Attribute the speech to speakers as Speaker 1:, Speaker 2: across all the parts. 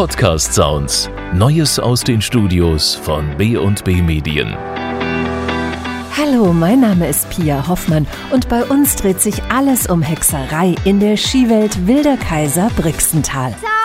Speaker 1: Podcast Sounds. Neues aus den Studios von B&B Medien.
Speaker 2: Hallo, mein Name ist Pia Hoffmann und bei uns dreht sich alles um Hexerei in der Skiwelt Wilder Kaiser Brixental.
Speaker 3: Zaubertrank,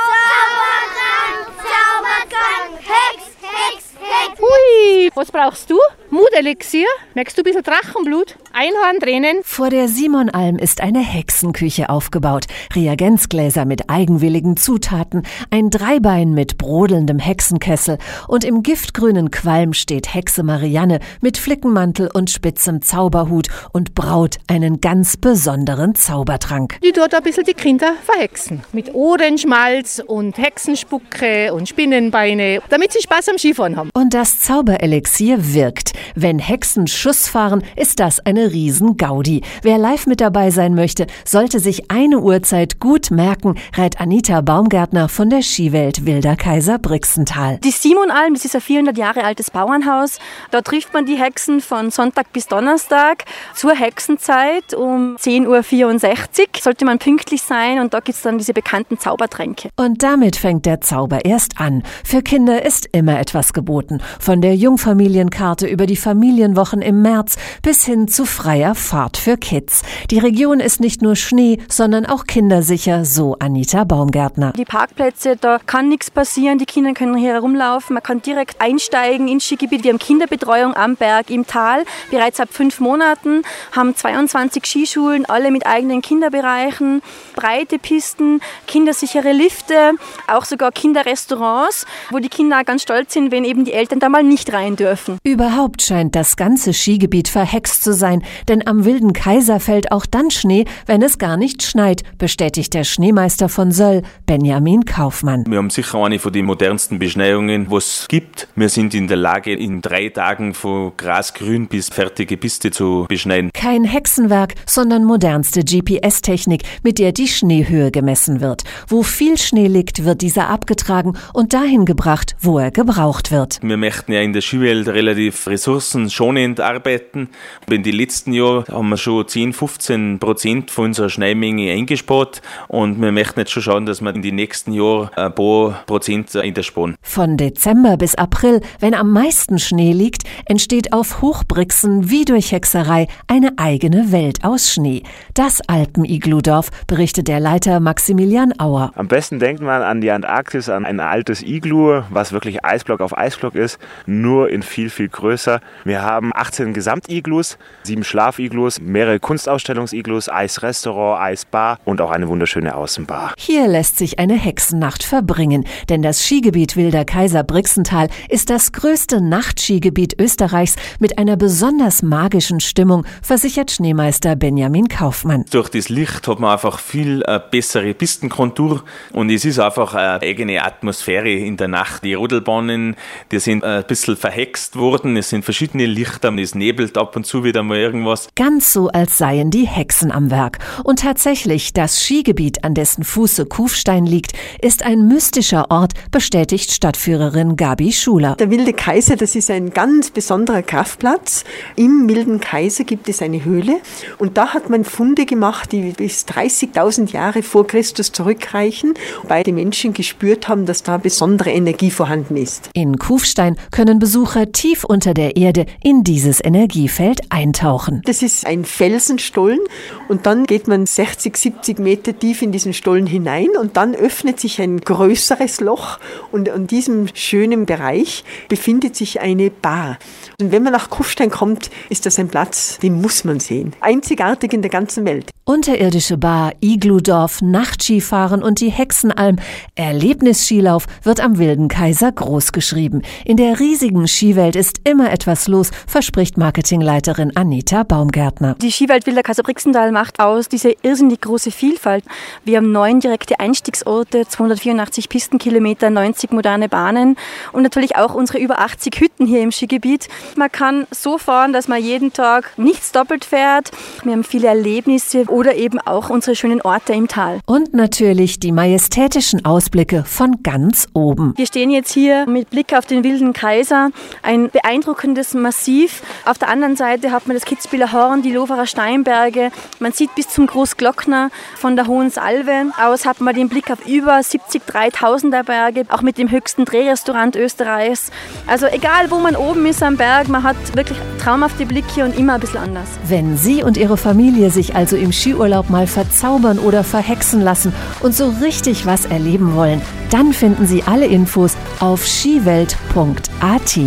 Speaker 4: was brauchst du? Mutelixier? Merkst du ein bisschen Drachenblut? Einhorntränen?
Speaker 2: Vor der Simonalm ist eine Hexenküche aufgebaut. Reagenzgläser mit eigenwilligen Zutaten, ein Dreibein mit brodelndem Hexenkessel und im giftgrünen Qualm steht Hexe Marianne mit Flickenmantel und spitzem Zauberhut und braut einen ganz besonderen Zaubertrank.
Speaker 4: Die dort ein bisschen die Kinder verhexen. Mit Ohrenschmalz und Hexenspucke und Spinnenbeine, damit sie Spaß am Skifahren haben.
Speaker 2: Und das Zauberelixier wirkt. Wenn Hexen Schuss fahren, ist das eine Riesengaudi. Wer live mit dabei sein möchte, sollte sich eine Uhrzeit gut merken, rät Anita Baumgärtner von der Skiwelt Wilder Kaiser Brixental.
Speaker 5: Die Simonalm, das ist ein 400 Jahre altes Bauernhaus. Da trifft man die Hexen von Sonntag bis Donnerstag zur Hexenzeit um 10.64 Uhr. Sollte man pünktlich sein und da gibt es dann diese bekannten Zaubertränke.
Speaker 2: Und damit fängt der Zauber erst an. Für Kinder ist immer etwas geboten. Von der Jungfamilienkarte über die Familienwochen im März bis hin zu freier Fahrt für Kids. Die Region ist nicht nur Schnee, sondern auch kindersicher, so Anita Baumgärtner.
Speaker 5: Die Parkplätze, da kann nichts passieren. Die Kinder können hier herumlaufen. Man kann direkt einsteigen ins Skigebiet. Wir haben Kinderbetreuung am Berg im Tal. Bereits ab fünf Monaten haben 22 Skischulen, alle mit eigenen Kinderbereichen, breite Pisten, kindersichere Lifte, auch sogar Kinderrestaurants, wo die Kinder ganz stolz sind, wenn eben die Eltern da mal nicht rein dürfen.
Speaker 2: Überhaupt scheint das ganze Skigebiet verhext zu sein, denn am Wilden Kaiser fällt auch dann Schnee, wenn es gar nicht schneit, bestätigt der Schneemeister von Söll, Benjamin Kaufmann.
Speaker 6: Wir haben sicher eine von den modernsten Beschneiungen, was es gibt. Wir sind in der Lage, in drei Tagen von grasgrün bis fertige Piste zu beschneiden.
Speaker 2: Kein Hexenwerk, sondern modernste GPS-Technik, mit der die Schneehöhe gemessen wird. Wo viel Schnee liegt, wird dieser abgetragen und dahin gebracht, wo er gebraucht wird.
Speaker 6: Wir möchten ja in der Skiwelt relativ ressourcenschonend arbeiten. In den letzten Jahren haben wir schon 10, 15 Prozent von unserer Schneemenge eingespart und wir möchten jetzt schon schauen, dass wir in den nächsten Jahren ein paar Prozent einsparen.
Speaker 2: Von Dezember bis April, wenn am meisten Schnee liegt, entsteht auf Hochbrixen wie durch Hexerei eine eigene Welt aus Schnee. Das Alpen-Igludorf, berichtet der Leiter Maximilian Auer.
Speaker 7: Am besten denkt man an die Antarktis, an ein altes Iglu, was wirklich Eisblock auf Eisblock ist, nur in viel, viel größer. Wir haben 18 Gesamtiglus, sieben Schlafiglus, mehrere Kunstausstellungsiglus, Eisrestaurant, Eisbar und auch eine wunderschöne Außenbar.
Speaker 2: Hier lässt sich eine Hexennacht verbringen, denn das Skigebiet Wilder Kaiser Brixental ist das größte Nachtskigebiet Österreichs mit einer besonders magischen Stimmung, versichert Schneemeister Benjamin Kaufmann.
Speaker 6: Durch das Licht hat man einfach viel äh, bessere Pistenkontur und es ist einfach eine eigene Atmosphäre in der Nacht. Die Rodelbahnen, die sind äh, ein bisschen verhext worden, es sind verschiedene Lichter, es nebelt ab und zu wieder mal irgendwas.
Speaker 2: Ganz so, als seien die Hexen am Werk. Und tatsächlich, das Skigebiet, an dessen Fuße Kufstein liegt, ist ein mystischer Ort, bestätigt Stadtführerin Gabi Schuler.
Speaker 8: Der Wilde Kaiser, das ist ein ganz besonderer Kraftplatz. Im Wilden Kaiser gibt es eine Höhle und da hat man Funde gemacht, die bis 30.000 Jahre vor Christus zurückreichen, weil die Menschen gespürt haben, dass da besondere Energie vorhanden ist.
Speaker 2: In Kufstein können Besucher tief unter der Erde in dieses Energiefeld eintauchen.
Speaker 8: Das ist ein Felsenstollen und dann geht man 60, 70 Meter tief in diesen Stollen hinein und dann öffnet sich ein größeres Loch und an diesem schönen Bereich befindet sich eine Bar. Und wenn man nach Kufstein kommt, ist das ein Platz, den muss man sehen. Einzigartig in der ganzen Welt.
Speaker 2: Unterirdische Bar, Igludorf, Nachtskifahren und die Hexenalm. Erlebnisskilauf wird am Wilden Kaiser großgeschrieben. In der riesigen Skiwelt ist immer etwas los, verspricht Marketingleiterin Anita Baumgärtner.
Speaker 5: Die Skiwelt Wilder Kaiser Brixental macht aus diese irrsinnig große Vielfalt. Wir haben neun direkte Einstiegsorte, 284 Pistenkilometer, 90 moderne Bahnen und natürlich auch unsere über 80 Hütten hier im Skigebiet. Man kann so fahren, dass man jeden Tag nichts doppelt fährt. Wir haben viele Erlebnisse oder eben auch unsere schönen Orte im Tal.
Speaker 2: Und natürlich die majestätischen Ausblicke von ganz oben.
Speaker 5: Wir stehen jetzt hier mit Blick auf den Wilden Kaiser. Ein beeindruckendes das Massiv. Auf der anderen Seite hat man das Kitzbüheler Horn, die Loferer Steinberge. Man sieht bis zum Großglockner von der Hohen Salve aus hat man den Blick auf über 70 3000er Berge, auch mit dem höchsten Drehrestaurant Österreichs. Also egal, wo man oben ist am Berg, man hat wirklich traumhafte Blicke und immer ein bisschen anders.
Speaker 2: Wenn Sie und Ihre Familie sich also im Skiurlaub mal verzaubern oder verhexen lassen und so richtig was erleben wollen, dann finden Sie alle Infos auf skiwelt.at.